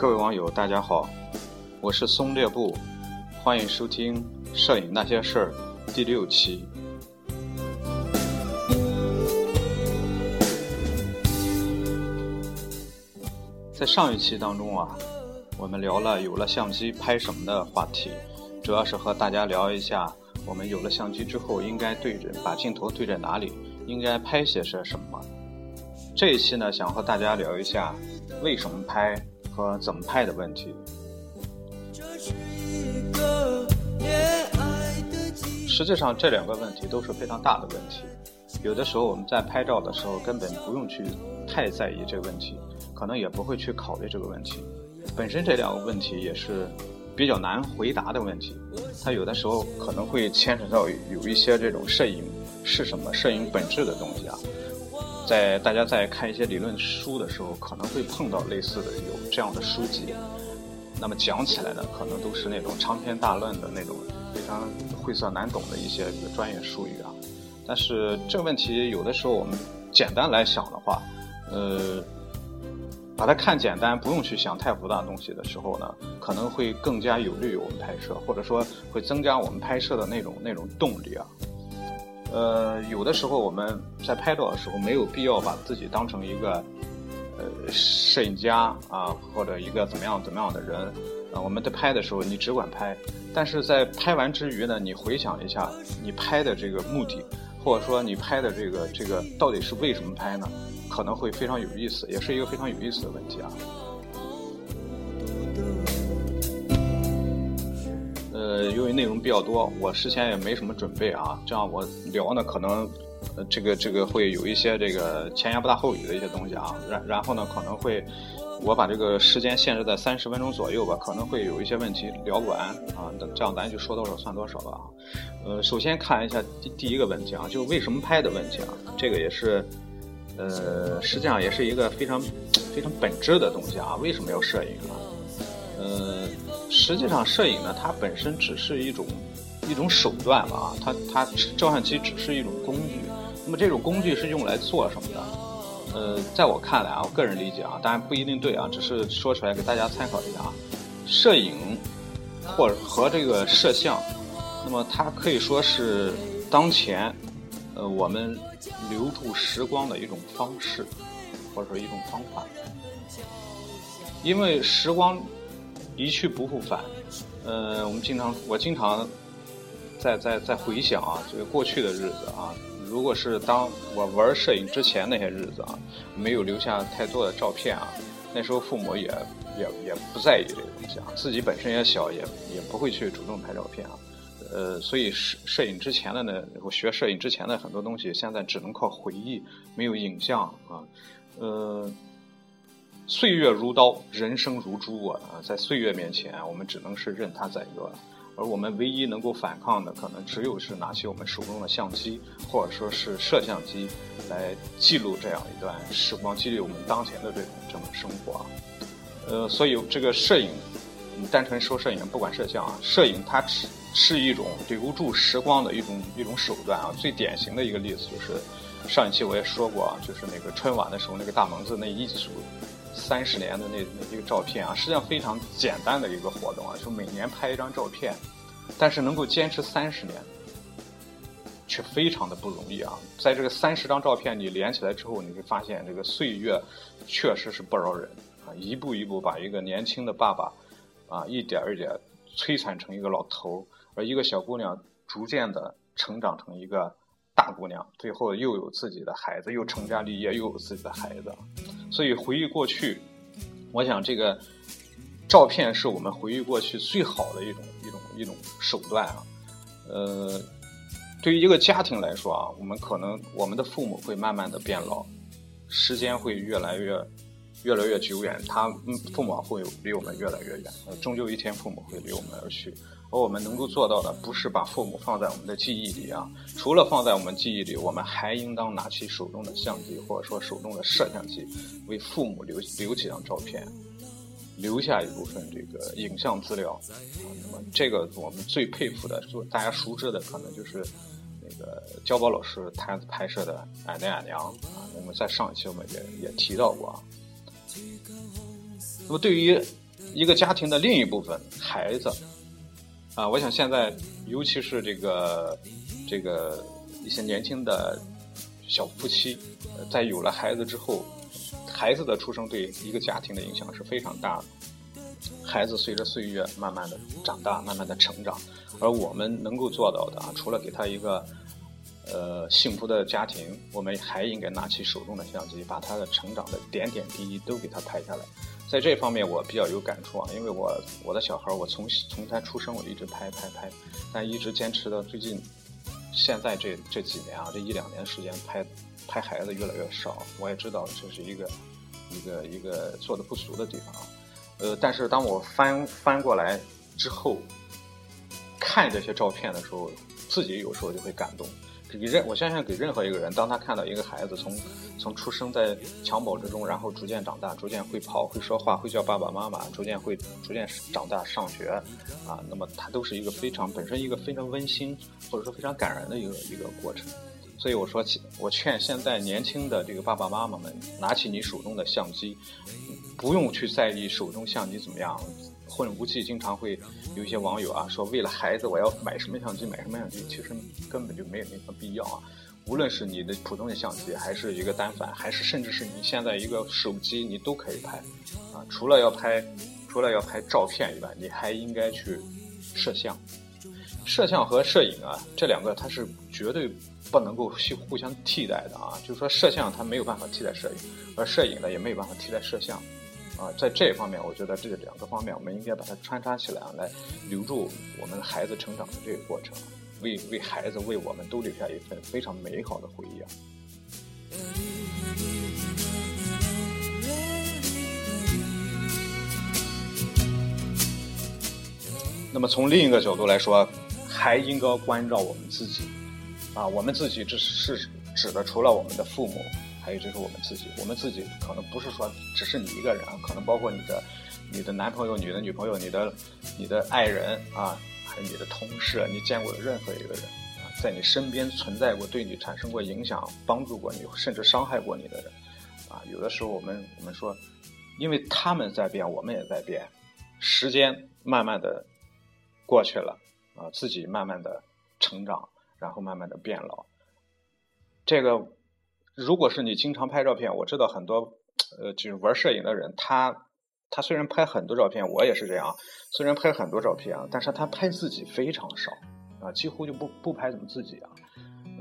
各位网友，大家好，我是松列布，欢迎收听《摄影那些事儿》第六期。在上一期当中啊，我们聊了有了相机拍什么的话题，主要是和大家聊一下，我们有了相机之后应该对准把镜头对在哪里，应该拍些些什么。这一期呢，想和大家聊一下为什么拍和怎么拍的问题。实际上，这两个问题都是非常大的问题。有的时候我们在拍照的时候根本不用去太在意这个问题，可能也不会去考虑这个问题。本身这两个问题也是比较难回答的问题，它有的时候可能会牵扯到有一些这种摄影是什么、摄影本质的东西啊。在大家在看一些理论书的时候，可能会碰到类似的有这样的书籍。那么讲起来呢，可能都是那种长篇大论的那种非常晦涩难懂的一些专业术语啊。但是这个问题有的时候我们简单来想的话，呃，把它看简单，不用去想太复杂的东西的时候呢，可能会更加有利于我们拍摄，或者说会增加我们拍摄的那种那种动力啊。呃，有的时候我们在拍照的时候没有必要把自己当成一个呃摄影家啊，或者一个怎么样怎么样的人啊。我们在拍的时候，你只管拍，但是在拍完之余呢，你回想一下你拍的这个目的，或者说你拍的这个这个到底是为什么拍呢？可能会非常有意思，也是一个非常有意思的问题啊。呃，由于内容比较多，我事先也没什么准备啊，这样我聊呢，可能呃这个这个会有一些这个前言不搭后语的一些东西啊，然然后呢，可能会我把这个时间限制在三十分钟左右吧，可能会有一些问题聊不完啊，这样咱就说多少算多少吧啊。呃，首先看一下第第一个问题啊，就为什么拍的问题啊，这个也是呃，实际上也是一个非常非常本质的东西啊，为什么要摄影啊？呃。实际上，摄影呢，它本身只是一种一种手段嘛，它它照相机只是一种工具。那么这种工具是用来做什么的？呃，在我看来啊，我个人理解啊，当然不一定对啊，只是说出来给大家参考一下啊。摄影或者和这个摄像，那么它可以说是当前呃我们留住时光的一种方式，或者说一种方法，因为时光。一去不复返，呃，我们经常，我经常在在在回想啊，这个过去的日子啊，如果是当我玩摄影之前那些日子啊，没有留下太多的照片啊，那时候父母也也也不在意这个东西啊，自己本身也小，也也不会去主动拍照片啊，呃，所以摄摄影之前的呢，我学摄影之前的很多东西，现在只能靠回忆，没有影像啊，呃。岁月如刀，人生如珠啊！在岁月面前，我们只能是任它宰割，而我们唯一能够反抗的，可能只有是拿起我们手中的相机，或者说是摄像机，来记录这样一段时光，记录我们当前的这种这种生活。呃，所以这个摄影，你单纯说摄影，不管摄像啊，摄影它是是一种留住时光的一种一种手段啊。最典型的一个例子就是，上一期我也说过啊，就是那个春晚的时候，那个大蒙子那一组。三十年的那那一个照片啊，实际上非常简单的一个活动啊，就每年拍一张照片，但是能够坚持三十年，却非常的不容易啊。在这个三十张照片你连起来之后，你会发现这个岁月确实是不饶人啊，一步一步把一个年轻的爸爸啊，一点一点摧残成一个老头，而一个小姑娘逐渐的成长成一个。大姑娘最后又有自己的孩子，又成家立业，又有自己的孩子，所以回忆过去，我想这个照片是我们回忆过去最好的一种一种一种手段啊。呃，对于一个家庭来说啊，我们可能我们的父母会慢慢的变老，时间会越来越越来越久远，他父母会离我们越来越远，终究一天父母会离我们而去。而我们能够做到的，不是把父母放在我们的记忆里啊，除了放在我们记忆里，我们还应当拿起手中的相机，或者说手中的摄像机，为父母留留几张照片，留下一部分这个影像资料。啊，那么这个我们最佩服的，就大家熟知的，可能就是那个焦宝老师他拍摄的《俺娘俺娘》啊。那么在上一期我们也也提到过啊。那么对于一个家庭的另一部分孩子啊，我想现在尤其是这个这个一些年轻的小夫妻，在有了孩子之后，孩子的出生对一个家庭的影响是非常大的。孩子随着岁月慢慢的长大，慢慢的成长，而我们能够做到的啊，除了给他一个呃幸福的家庭，我们还应该拿起手中的相机，把他的成长的点点滴滴都给他拍下来。在这方面我比较有感触啊，因为我我的小孩，我从从他出生我一直拍拍拍，但一直坚持到最近，现在这这几年啊，这一两年时间拍拍孩子越来越少，我也知道这是一个一个一个做的不足的地方啊。呃，但是当我翻翻过来之后，看这些照片的时候，自己有时候就会感动。给任我相信给任何一个人，当他看到一个孩子从从出生在襁褓之中，然后逐渐长大，逐渐会跑、会说话、会叫爸爸妈妈，逐渐会逐渐长大上学，啊，那么他都是一个非常本身一个非常温馨或者说非常感人的一个一个过程。所以我说，我劝现在年轻的这个爸爸妈妈们，拿起你手中的相机。不用去在意手中相机怎么样，或者无忌经常会有一些网友啊说，为了孩子我要买什么相机买什么相机，其实根本就没有那个必要啊。无论是你的普通的相机，还是一个单反，还是甚至是你现在一个手机，你都可以拍啊。除了要拍，除了要拍照片以外，你还应该去摄像。摄像和摄影啊，这两个它是绝对不能够互互相替代的啊。就是说，摄像它没有办法替代摄影，而摄影呢也没有办法替代摄像。啊，在这一方面，我觉得这两个方面，我们应该把它穿插起来啊，来留住我们孩子成长的这个过程，为为孩子为我们都留下一份非常美好的回忆啊。那么从另一个角度来说，还应该关照我们自己啊，我们自己这是指的除了我们的父母。还有就是我们自己，我们自己可能不是说只是你一个人啊，可能包括你的、你的男朋友、你的女朋友、你的、你的爱人啊，还有你的同事，你见过的任何一个人啊，在你身边存在过、对你产生过影响、帮助过你，甚至伤害过你的人啊，有的时候我们我们说，因为他们在变，我们也在变，时间慢慢的过去了啊，自己慢慢的成长，然后慢慢的变老，这个。如果是你经常拍照片，我知道很多，呃，就是玩摄影的人，他他虽然拍很多照片，我也是这样，虽然拍很多照片啊，但是他拍自己非常少，啊，几乎就不不拍怎么自己啊，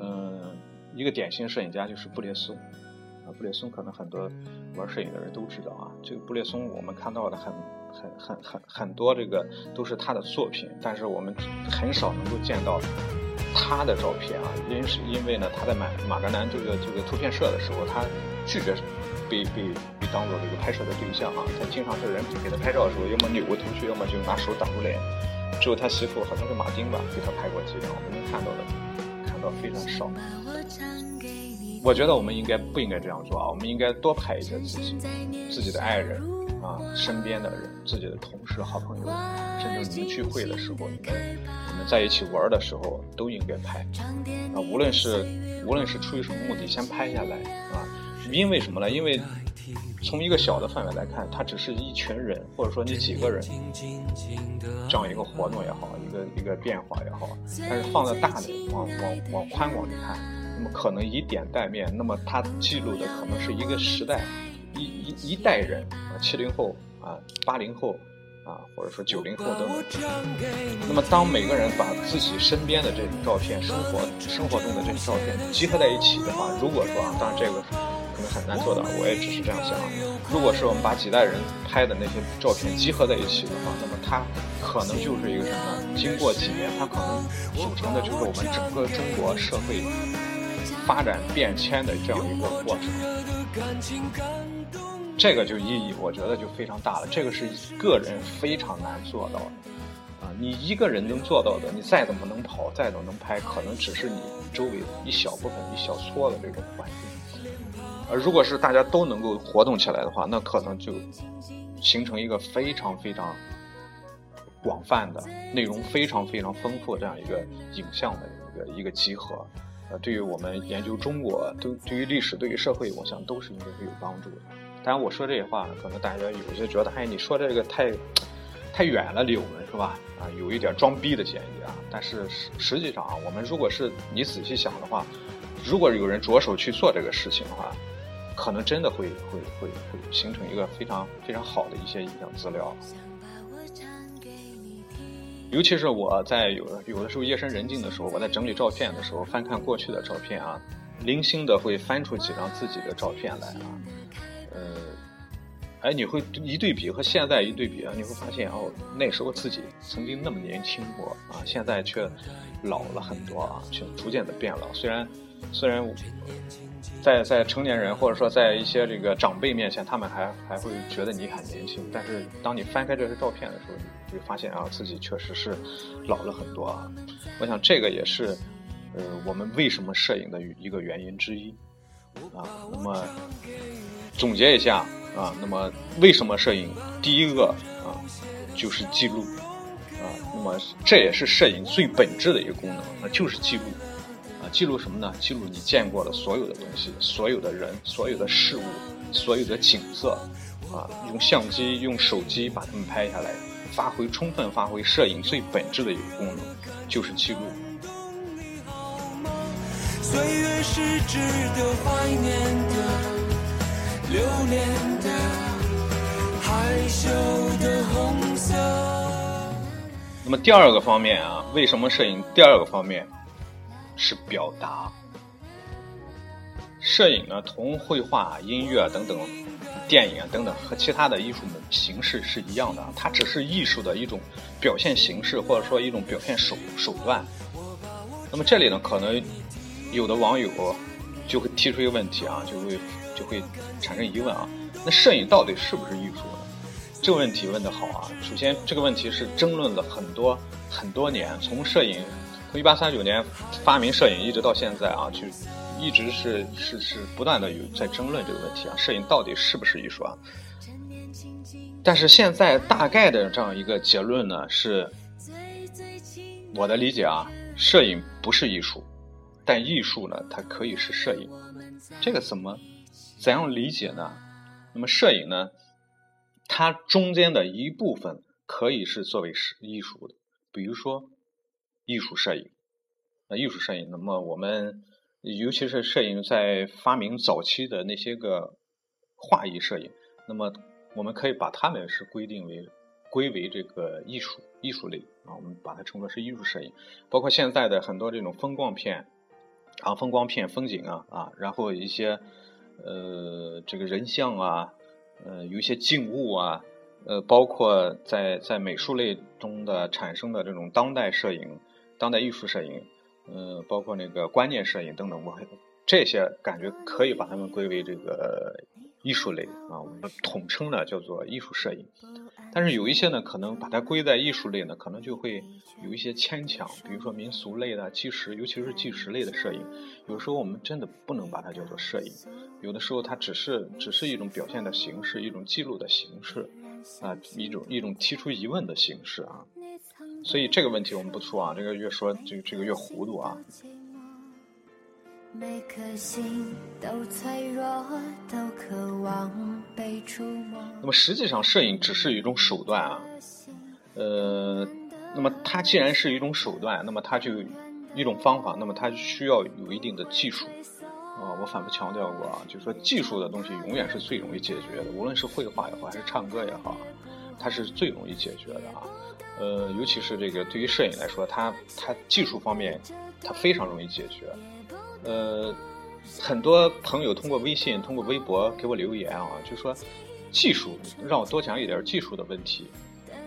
嗯，一个典型摄影家就是布列松，啊，布列松可能很多玩摄影的人都知道啊，这个布列松我们看到的很很很很很多这个都是他的作品，但是我们很少能够见到。他的照片啊，因是因为呢，他在马马格南这个这个图片社的时候，他拒绝被被被当做这个拍摄的对象啊。他经常是人给他拍照的时候，要么扭过头去，要么就拿手挡住脸。只有他媳妇好像是马丁吧，给他拍过几张，我们能看到的看到非常少。我觉得我们应该不应该这样做啊？我们应该多拍一些自己自己的爱人啊，身边的人，自己的同事、好朋友，甚至你们聚会的时候，你们你们。在一起玩的时候都应该拍啊，无论是无论是出于什么目的，先拍下来啊。因为什么呢？因为从一个小的范围来看，它只是一群人，或者说你几个人这样一个活动也好，一个一个变化也好。但是放在大的往往往宽广里看，那么可能以点带面，那么它记录的可能是一个时代，一一一代人啊，七零后啊，八零后。啊，或者说九零后等等。那么，当每个人把自己身边的这种照片、生活生活中的这些照片集合在一起的话，如果说啊，当然这个可能很难做到，我也只是这样想。如果是我们把几代人拍的那些照片集合在一起的话，那么它可能就是一个什么？经过几年，它可能组成的就是我们整个中国社会发展变迁的这样一个过程。这个就意义，我觉得就非常大了。这个是个人非常难做到的，啊，你一个人能做到的，你再怎么能跑，再怎么能拍，可能只是你周围一小部分、一小撮的这种环境。而如果是大家都能够活动起来的话，那可能就形成一个非常非常广泛的、内容非常非常丰富这样一个影像的一个一个集合。呃，对于我们研究中国，都对于历史、对于社会，我想都是应该会有帮助的。当然我说这些话，可能大家有些觉得，哎，你说这个太太远了，离我们是吧？啊，有一点装逼的嫌疑啊。但是实实际上啊，我们如果是你仔细想的话，如果有人着手去做这个事情的话，可能真的会会会会形成一个非常非常好的一些影像资料。尤其是我在有有的时候夜深人静的时候，我在整理照片的时候，翻看过去的照片啊，零星的会翻出几张自己的照片来啊，哎，你会一对比和现在一对比啊，你会发现哦，那时候自己曾经那么年轻过啊，现在却老了很多啊，却逐渐的变老。虽然虽然在在成年人或者说在一些这个长辈面前，他们还还会觉得你很年轻，但是当你翻开这些照片的时候，你会发现啊，自己确实是老了很多啊。我想这个也是，呃，我们为什么摄影的一个原因之一啊。那么总结一下啊，那么为什么摄影？第一个啊，就是记录啊。那么这也是摄影最本质的一个功能，那就是记录啊。记录什么呢？记录你见过的所有的东西，所有的人，所有的事物，所有的景色啊。用相机、用手机把它们拍下来。发挥充分发挥摄影最本质的一个功能，就是记录。留恋的害羞的红色那么第二个方面啊，为什么摄影？第二个方面是表达。摄影呢，同绘画、音乐等等。电影啊等等和其他的艺术形式是一样的，它只是艺术的一种表现形式，或者说一种表现手手段。那么这里呢，可能有的网友就会提出一个问题啊，就会就会产生疑问啊，那摄影到底是不是艺术呢？这个问题问得好啊！首先，这个问题是争论了很多很多年，从摄影从一八三九年发明摄影一直到现在啊，就。一直是是是不断的有在争论这个问题啊，摄影到底是不是艺术啊？但是现在大概的这样一个结论呢，是我的理解啊，摄影不是艺术，但艺术呢，它可以是摄影。这个怎么怎样理解呢？那么摄影呢，它中间的一部分可以是作为是艺术的，比如说艺术摄影。那艺术摄影，那么我们。尤其是摄影在发明早期的那些个画意摄影，那么我们可以把它们是规定为归为这个艺术艺术类啊，我们把它称作是艺术摄影。包括现在的很多这种风光片啊，风光片、风景啊啊，然后一些呃这个人像啊，呃有一些静物啊，呃包括在在美术类中的产生的这种当代摄影、当代艺术摄影。呃，包括那个观念摄影等等，我这些感觉可以把它们归为这个艺术类啊，我们统称呢叫做艺术摄影。但是有一些呢，可能把它归在艺术类呢，可能就会有一些牵强，比如说民俗类的纪实，尤其是纪实类的摄影，有时候我们真的不能把它叫做摄影，有的时候它只是只是一种表现的形式，一种记录的形式啊，一种一种提出疑问的形式啊。所以这个问题我们不说啊，这个越说这个这个越糊涂啊。每颗心都脆弱，都渴望被触摸那么实际上，摄影只是一种手段啊。呃，那么它既然是一种手段，那么它就一种方法，那么它需要有一定的技术啊。我反复强调过啊，就是说技术的东西永远是最容易解决的，无论是绘画也好，还是唱歌也好，它是最容易解决的啊。呃，尤其是这个对于摄影来说，它它技术方面，它非常容易解决。呃，很多朋友通过微信、通过微博给我留言啊，就说技术让我多讲一点技术的问题。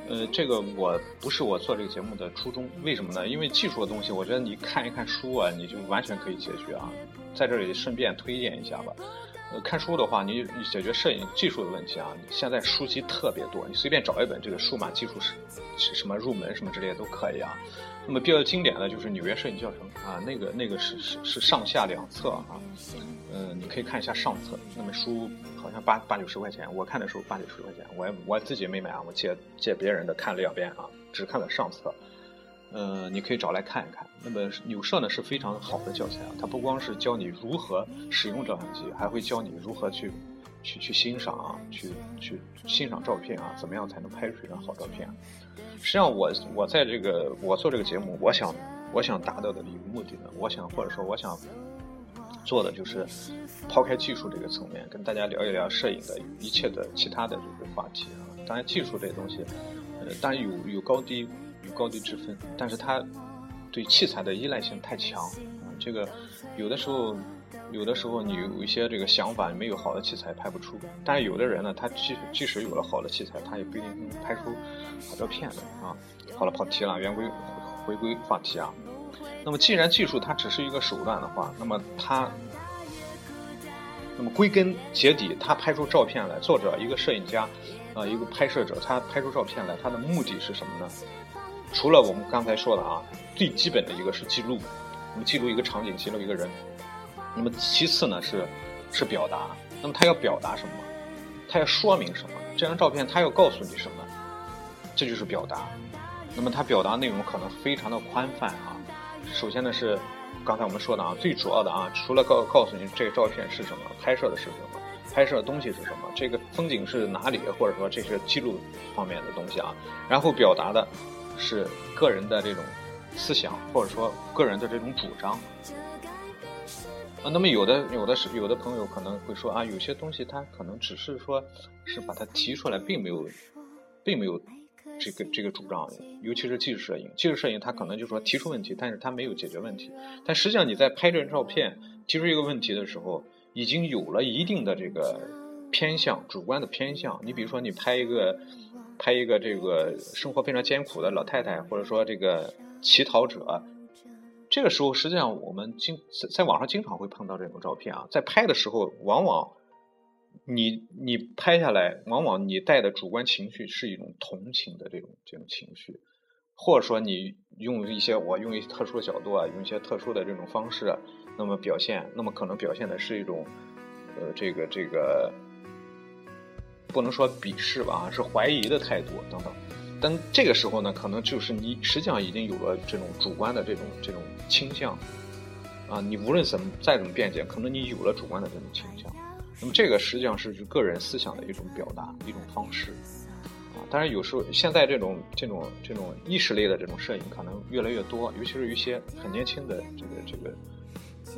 呃，这个我不是我做这个节目的初衷，为什么呢？因为技术的东西，我觉得你看一看书啊，你就完全可以解决啊。在这里顺便推荐一下吧。呃，看书的话，你解决摄影技术的问题啊，现在书籍特别多，你随便找一本这个数码技术是是什么入门什么之类的都可以啊。那么比较经典的就是《纽约摄影教程》啊，那个那个是是是上下两册啊，嗯，你可以看一下上册，那本书好像八八九十块钱，我看的时候八九十块钱，我我自己没买啊，我借借别人的看了两遍啊，只看了上册。呃，你可以找来看一看。那么纽摄呢是非常好的教材啊，它不光是教你如何使用照相机，还会教你如何去去去欣赏啊，去去欣赏照片啊，怎么样才能拍出一张好照片？实际上，我我在这个我做这个节目，我想我想达到的一个目的呢，我想或者说我想做的就是抛开技术这个层面，跟大家聊一聊摄影的一切的其他的这个话题啊。当然，技术这东西，呃，当然有有高低有高低之分，但是它对器材的依赖性太强啊。这个有的时候。有的时候你有一些这个想法，没有好的器材拍不出。但是有的人呢，他即即使有了好的器材，他也不一定能拍出好照片的啊。好了，跑题了，圆归回归话题啊。那么既然技术它只是一个手段的话，那么它，那么归根结底，他拍出照片来，作者一个摄影家啊，一个拍摄者，他拍出照片来，他的目的是什么呢？除了我们刚才说的啊，最基本的一个是记录，我们记录一个场景，记录一个人。那么其次呢是，是表达。那么他要表达什么？他要说明什么？这张照片他要告诉你什么？这就是表达。那么他表达内容可能非常的宽泛啊。首先呢是，刚才我们说的啊，最主要的啊，除了告告诉你这个照片是什么，拍摄的是什么，拍摄的东西是什么，这个风景是哪里，或者说这些记录方面的东西啊。然后表达的是个人的这种思想，或者说个人的这种主张。啊，那么有的有的是有的朋友可能会说啊，有些东西他可能只是说，是把它提出来，并没有，并没有这个这个主张，尤其是技术摄影，技术摄影它可能就说提出问题，但是它没有解决问题。但实际上你在拍这照片提出一个问题的时候，已经有了一定的这个偏向，主观的偏向。你比如说你拍一个拍一个这个生活非常艰苦的老太太，或者说这个乞讨者。这个时候，实际上我们经在在网上经常会碰到这种照片啊，在拍的时候，往往你你拍下来，往往你带的主观情绪是一种同情的这种这种情绪，或者说你用一些我用一些特殊的角度啊，用一些特殊的这种方式，那么表现，那么可能表现的是一种呃这个这个不能说鄙视吧，是怀疑的态度等等。但这个时候呢，可能就是你实际上已经有了这种主观的这种这种倾向，啊，你无论怎么再怎么辩解，可能你有了主观的这种倾向，那么这个实际上是个人思想的一种表达一种方式，啊，当然有时候现在这种这种这种意识类的这种摄影可能越来越多，尤其是一些很年轻的这个这个。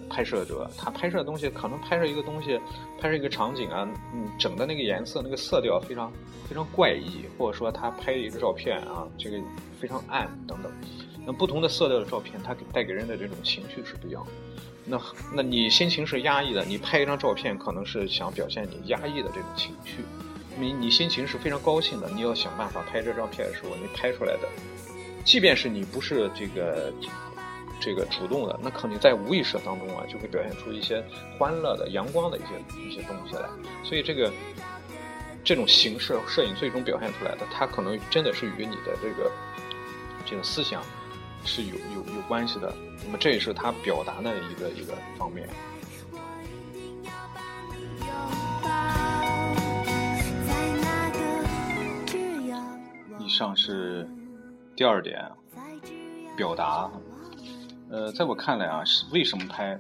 拍摄者他拍摄的东西可能拍摄一个东西，拍摄一个场景啊，嗯，整的那个颜色、那个色调非常非常怪异，或者说他拍一个照片啊，这个非常暗等等。那不同的色调的照片，它给带给人的这种情绪是不一样的。那那你心情是压抑的，你拍一张照片可能是想表现你压抑的这种情绪。你你心情是非常高兴的，你要想办法拍这照片的时候，你拍出来的，即便是你不是这个。这个主动的，那肯定在无意识当中啊，就会表现出一些欢乐的、阳光的一些一些东西来。所以这个这种形式摄影最终表现出来的，它可能真的是与你的这个这个思想是有有有关系的。那么这也是他表达的一个一个方面。以上是第二点，表达。呃，在我看来啊，是为什么拍？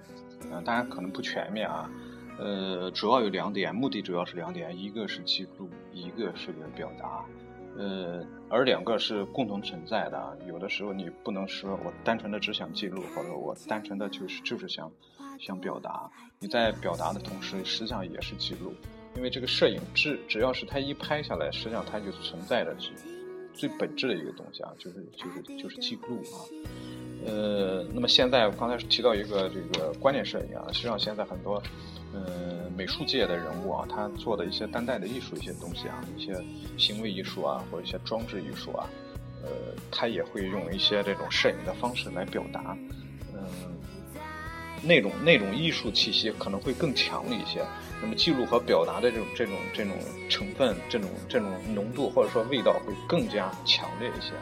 呃，当然可能不全面啊。呃，主要有两点，目的主要是两点，一个是记录，一个是表达。呃，而两个是共同存在的。有的时候你不能说我单纯的只想记录，或者我单纯的就是就是想想表达。你在表达的同时，实际上也是记录，因为这个摄影只只要是它一拍下来，实际上它就存在着最最本质的一个东西啊，就是就是就是记录啊。呃，那么现在我刚才提到一个这个观念摄影啊，实际上现在很多，呃，美术界的人物啊，他做的一些当代的艺术一些东西啊，一些行为艺术啊，或者一些装置艺术啊，呃，他也会用一些这种摄影的方式来表达，嗯，那种那种艺术气息可能会更强一些，那么记录和表达的这种这种这种成分，这种这种浓度或者说味道会更加强烈一些，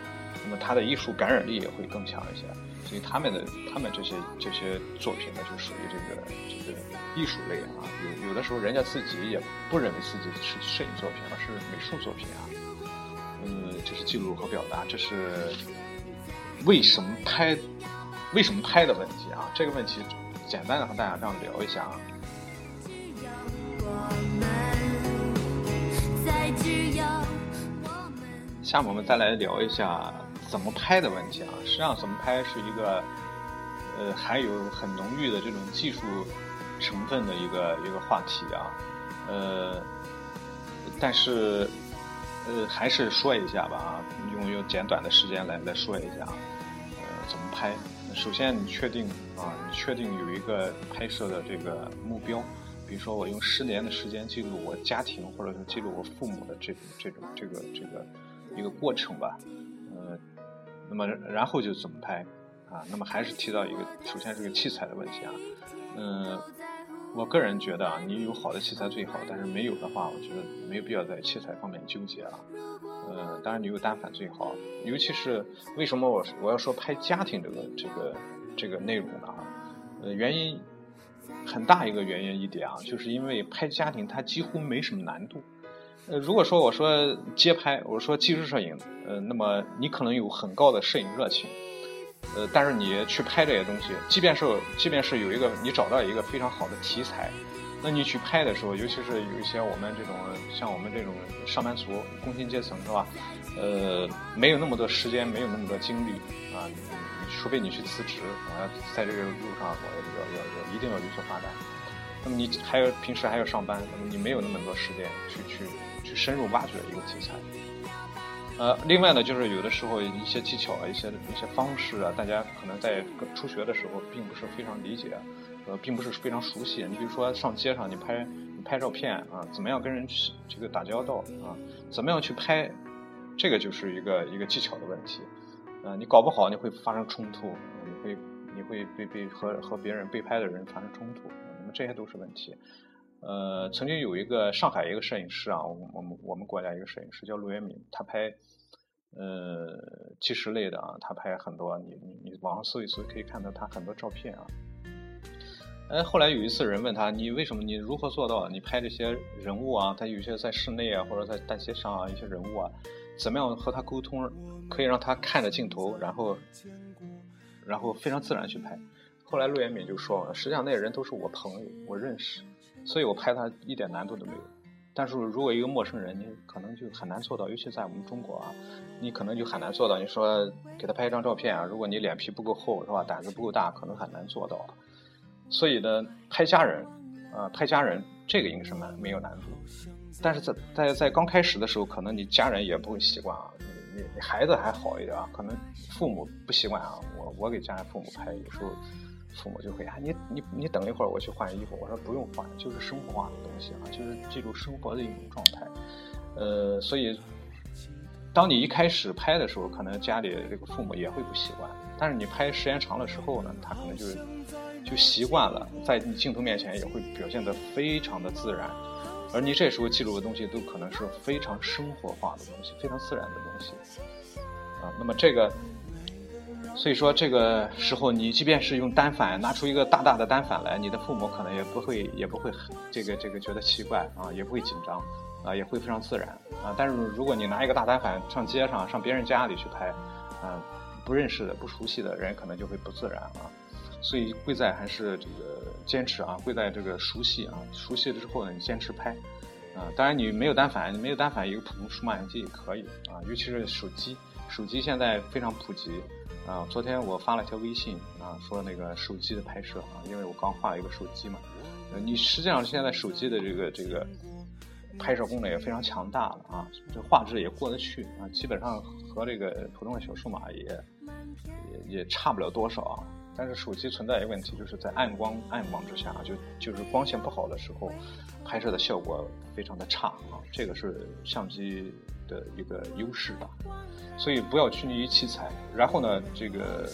那么他的艺术感染力也会更强一些。所以他们的他们这些这些作品呢，就属于这个这个艺术类啊。有有的时候人家自己也不认为自己是摄影作品，而是美术作品啊。嗯，这是记录和表达，这是为什么拍为什么拍的问题啊。这个问题简单的和大家这样聊一下啊。下面我们再来聊一下怎么拍的问题啊。实际上，怎么拍是一个呃，还有很浓郁的这种技术成分的一个一个话题啊。呃，但是呃，还是说一下吧啊，用用简短的时间来来说一下，呃，怎么拍。首先，你确定啊，你确定有一个拍摄的这个目标，比如说我用十年的时间记录我家庭，或者是记录我父母的这种这种这个这个一个过程吧，呃，那么然后就怎么拍啊？那么还是提到一个，首先是个器材的问题啊，嗯，我个人觉得啊，你有好的器材最好，但是没有的话，我觉得没有必要在器材方面纠结啊。呃，当然你有单反最好，尤其是为什么我我要说拍家庭这个这个这个内容呢？呃，原因很大一个原因一点啊，就是因为拍家庭它几乎没什么难度。如果说我说街拍，我说纪实摄影，呃，那么你可能有很高的摄影热情，呃，但是你去拍这些东西，即便是即便是有一个你找到一个非常好的题材。那你去拍的时候，尤其是有一些我们这种像我们这种上班族、工薪阶层，是吧？呃，没有那么多时间，没有那么多精力啊，除非你去辞职，啊，在这个路上我要要要一定要有所发展。那么你还有平时还要上班，那么你没有那么多时间去去去深入挖掘一个题材。呃，另外呢，就是有的时候一些技巧啊，一些一些方式啊，大家可能在初学的时候并不是非常理解。呃，并不是非常熟悉。你比如说上街上，你拍你拍照片啊，怎么样跟人这个打交道啊？怎么样去拍？这个就是一个一个技巧的问题。呃，你搞不好你会发生冲突，你会你会被被和和别人被拍的人发生冲突，那么这些都是问题。呃，曾经有一个上海一个摄影师啊，我我们我们国家一个摄影师叫陆元敏，他拍呃纪实类的啊，他拍很多，你你你网上搜一搜可以看到他很多照片啊。哎，后来有一次人问他，你为什么你如何做到？你拍这些人物啊，他有些在室内啊，或者在大街上啊，一些人物啊，怎么样和他沟通，可以让他看着镜头，然后，然后非常自然去拍。后来陆延敏就说，实际上那些人都是我朋友，我认识，所以我拍他一点难度都没有。但是如果一个陌生人，你可能就很难做到，尤其在我们中国啊，你可能就很难做到。你说给他拍一张照片啊，如果你脸皮不够厚，是吧？胆子不够大，可能很难做到。所以呢，拍家人，啊，拍家人这个应该是蛮没有难度，但是在在在刚开始的时候，可能你家人也不会习惯啊，你你孩子还好一点啊，可能父母不习惯啊。我我给家人父母拍，有时候父母就会啊，你你你等一会儿，我去换衣服。我说不用换，就是生活化的东西啊，就是记录生活的一种状态。呃，所以当你一开始拍的时候，可能家里这个父母也会不习惯，但是你拍时间长了之后呢，他可能就。就习惯了，在你镜头面前也会表现得非常的自然，而你这时候记录的东西都可能是非常生活化的东西，非常自然的东西，啊，那么这个，所以说这个时候你即便是用单反拿出一个大大的单反来，你的父母可能也不会也不会这个这个觉得奇怪啊，也不会紧张啊，也会非常自然啊。但是如果你拿一个大单反上街上上别人家里去拍，啊，不认识的不熟悉的人可能就会不自然啊。所以贵在还是这个坚持啊，贵在这个熟悉啊，熟悉了之后呢，你坚持拍，啊，当然你没有单反，你没有单反，一个普通数码相机也可以啊，尤其是手机，手机现在非常普及啊。昨天我发了条微信啊，说那个手机的拍摄啊，因为我刚换了一个手机嘛，你实际上现在手机的这个这个拍摄功能也非常强大了啊，这画质也过得去啊，基本上和这个普通的小数码也也也差不了多少啊。但是手机存在一个问题，就是在暗光暗光之下，就就是光线不好的时候，拍摄的效果非常的差啊。这个是相机的一个优势吧。所以不要拘泥于器材。然后呢，这个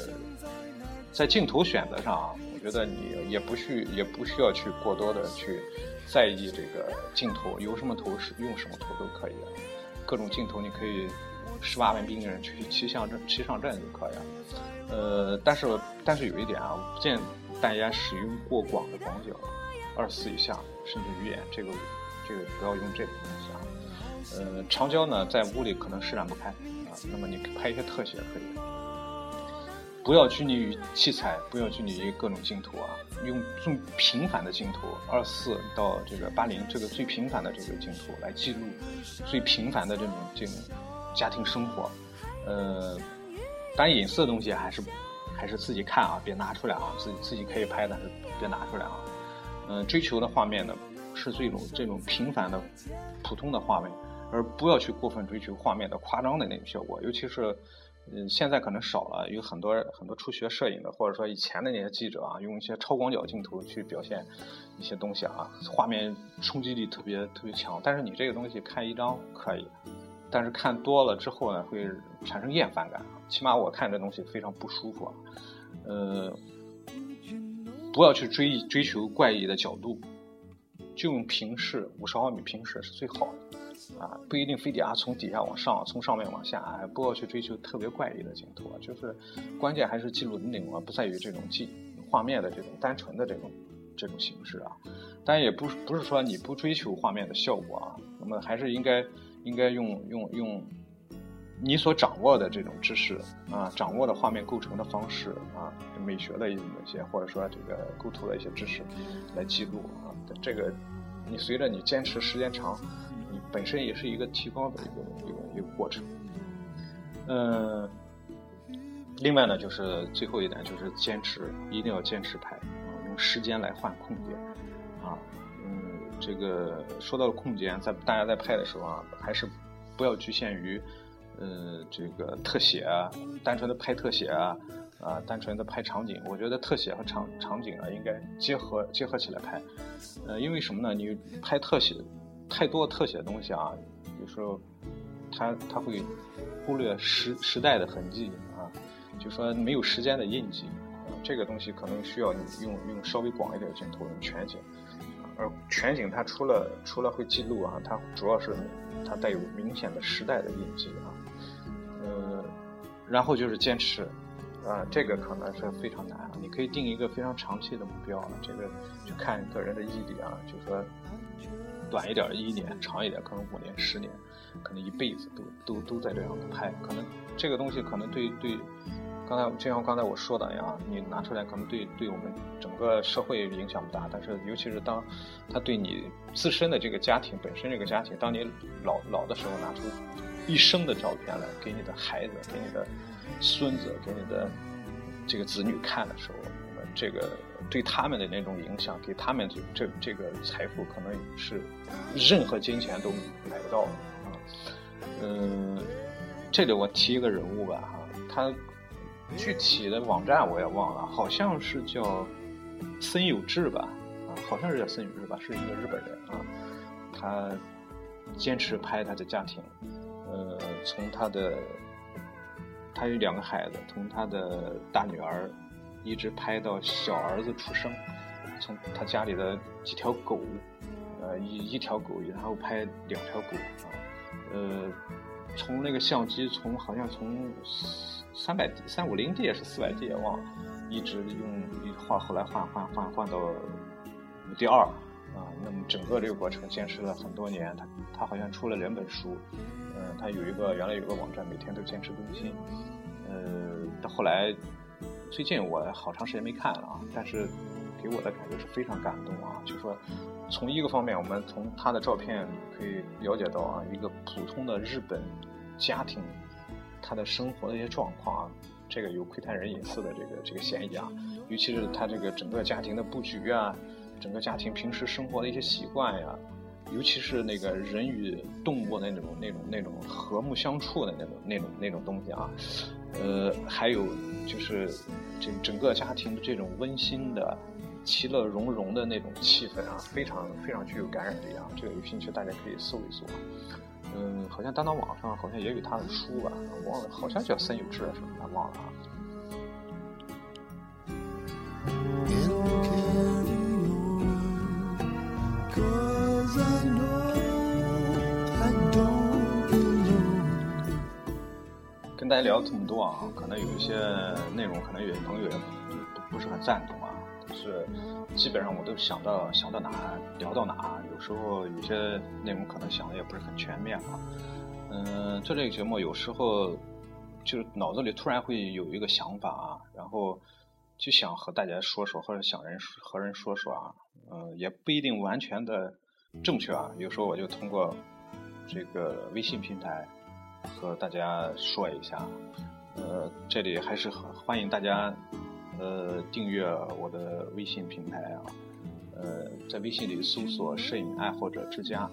在镜头选择上啊，我觉得你也不需也不需要去过多的去在意这个镜头有什么头是用什么头都可以。各种镜头你可以十八般兵刃去骑上阵骑上阵就可以了。呃，但是但是有一点啊，我不建议大家使用过广的广角，二四以下，甚至鱼眼，这个这个不要用这个东西啊。呃，长焦呢，在屋里可能施展不开啊，那么你拍一些特写可以。不要拘泥于器材，不要拘泥于各种镜头啊，用最平凡的镜头，二四到这个八零这个最平凡的这个镜头来记录最平凡的这种这种。家庭生活，呃，当然隐私的东西还是还是自己看啊，别拿出来啊，自己自己可以拍，但是别拿出来啊。嗯，追求的画面呢是这种这种平凡的、普通的画面，而不要去过分追求画面的夸张的那种效果，尤其是。嗯，现在可能少了，有很多很多初学摄影的，或者说以前的那些记者啊，用一些超广角镜头去表现一些东西啊，画面冲击力特别特别强。但是你这个东西看一张可以，但是看多了之后呢，会产生厌烦感。起码我看这东西非常不舒服啊。呃，不要去追追求怪异的角度，就用平视五十毫米平视是最好的。啊，不一定非得啊从底下往上，从上面往下，不要去追求特别怪异的镜头啊。就是关键还是记录的内容啊，不在于这种记画面的这种单纯的这种这种形式啊。当然也不不是说你不追求画面的效果啊，那么还是应该应该用用用你所掌握的这种知识啊，掌握的画面构成的方式啊，美学的一些或者说这个构图的一些知识来记录啊。这个你随着你坚持时间长。你本身也是一个提高的一个一个一个过程，嗯，另外呢，就是最后一点就是坚持，一定要坚持拍，用时间来换空间，啊，嗯，这个说到了空间，在大家在拍的时候啊，还是不要局限于，呃，这个特写啊，单纯的拍特写啊，啊，单纯的拍场景，我觉得特写和场场景啊，应该结合结合起来拍，呃，因为什么呢？你拍特写。太多特写的东西啊，有时候它它会忽略时时代的痕迹啊，就说没有时间的印记，这个东西可能需要你用用稍微广一点的镜头，用全景，而全景它除了除了会记录啊，它主要是它带有明显的时代的印记啊，呃，然后就是坚持啊，这个可能是非常难啊，你可以定一个非常长期的目标啊，这个就看个人的毅力啊，就说。短一点一年，长一点可能五年、十年，可能一辈子都都都在这样的拍。可能这个东西可能对对，刚才就像刚才我说的一样，你拿出来可能对对我们整个社会影响不大，但是尤其是当他对你自身的这个家庭本身这个家庭，当你老老的时候拿出一生的照片来给你的孩子、给你的孙子、给你的这个子女看的时候，那么这个。对他们的那种影响，给他们这这这个财富，可能是任何金钱都买不到的啊。嗯，这里我提一个人物吧哈，他具体的网站我也忘了，好像是叫森有志吧啊，好像是叫森有志吧，是一个日本人啊。他坚持拍他的家庭，呃，从他的他有两个孩子，从他的大女儿。一直拍到小儿子出生，从他家里的几条狗，呃，一一条狗，然后拍两条狗啊，呃，从那个相机从好像从三百、三五零 D 也是四百 D 也忘了，一直用一换，后来换换换换到五 D 二啊，那么整个这个过程坚持了很多年，他他好像出了两本书，嗯，他有一个原来有个网站，每天都坚持更新，呃，到后来。最近我好长时间没看了啊，但是给我的感觉是非常感动啊。就说从一个方面，我们从他的照片可以了解到啊，一个普通的日本家庭他的生活的一些状况啊，这个有窥探人隐私的这个这个嫌疑啊。尤其是他这个整个家庭的布局啊，整个家庭平时生活的一些习惯呀，尤其是那个人与动物的那种那种那种和睦相处的那种那种那种东西啊，呃，还有。就是这整个家庭的这种温馨的、其乐融融的那种气氛啊，非常非常具有感染力啊！这个有兴趣大家可以搜一搜啊。嗯，好像当当网上好像也有他的书吧，忘了，好像叫三有志什么的，忘了啊。跟大家聊这么多啊，可能有一些内容，可能有些朋友也不不是很赞同啊。但是基本上我都想到想到哪聊到哪，有时候有些内容可能想的也不是很全面啊。嗯，做这个节目有时候就是脑子里突然会有一个想法啊，然后就想和大家说说，或者想人和人说说啊。嗯，也不一定完全的正确啊。有时候我就通过这个微信平台。和大家说一下。呃，这里还是很欢迎大家呃订阅我的微信平台啊。呃，在微信里搜索“摄影爱好者之家”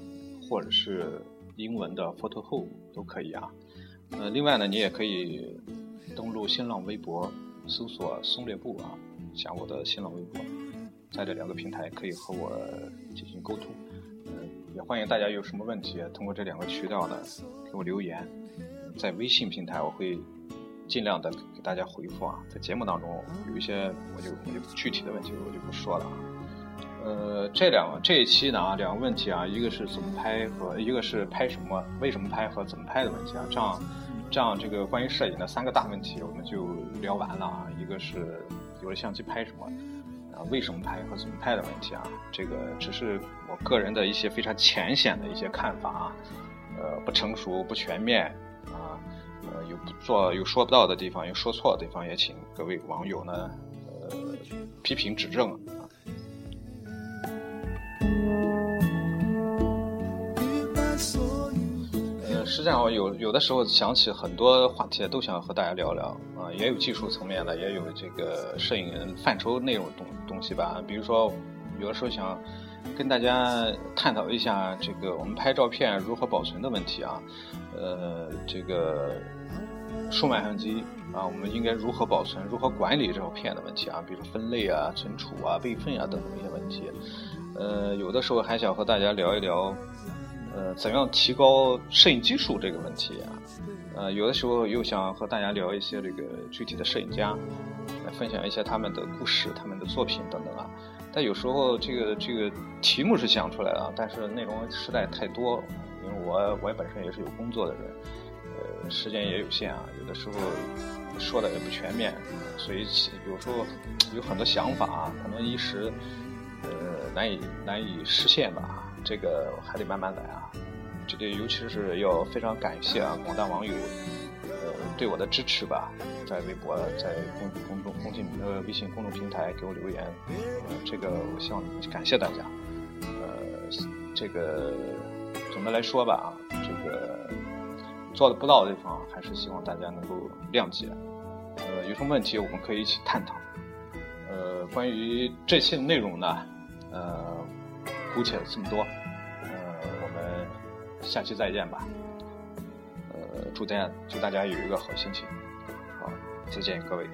或者是英文的 “photo home” 都可以啊。呃，另外呢，你也可以登录新浪微博搜索“松略布”啊，加我的新浪微博，在这两个平台可以和我进行沟通。也欢迎大家有什么问题，通过这两个渠道呢给我留言。在微信平台，我会尽量的给大家回复啊。在节目当中，有一些我就我就具体的问题我就不说了啊。呃，这两个这一期呢啊，两个问题啊，一个是怎么拍和一个是拍什么、为什么拍和怎么拍的问题啊。这样这样，这个关于摄影的三个大问题我们就聊完了啊。一个是有了相机拍什么。啊，为什么拍和怎么拍的问题啊？这个只是我个人的一些非常浅显的一些看法啊，呃，不成熟、不全面啊，呃，有不做有说不到的地方，有说错的地方，也请各位网友呢，呃，批评指正。啊。实际上，我有有的时候想起很多话题，都想和大家聊聊啊，也有技术层面的，也有这个摄影范畴内容东东西吧。比如说，有的时候想跟大家探讨一下这个我们拍照片如何保存的问题啊，呃，这个数码相机啊，我们应该如何保存、如何管理照片的问题啊，比如分类啊、存储啊、备份啊等等一些问题。呃，有的时候还想和大家聊一聊。呃，怎样提高摄影技术这个问题啊？呃，有的时候又想和大家聊一些这个具体的摄影家，来分享一些他们的故事、他们的作品等等啊。但有时候这个这个题目是想出来了，但是内容实在太多，因为我我本身也是有工作的人，呃，时间也有限啊，有的时候说的也不全面，所以有时候有很多想法啊，可能一时呃难以难以实现吧。这个还得慢慢来啊！这个尤其是要非常感谢啊广大网友，呃对我的支持吧，在微博、在公公众、公信呃微信公众平台给我留言，呃这个我希望感谢大家。呃，这个总的来说吧啊，这个做的不到的地方，还是希望大家能够谅解。呃，有什么问题我们可以一起探讨。呃，关于这期的内容呢，呃。姑且这么多，呃，我们下期再见吧。呃，祝大家祝大家有一个好心情，好，再见各位。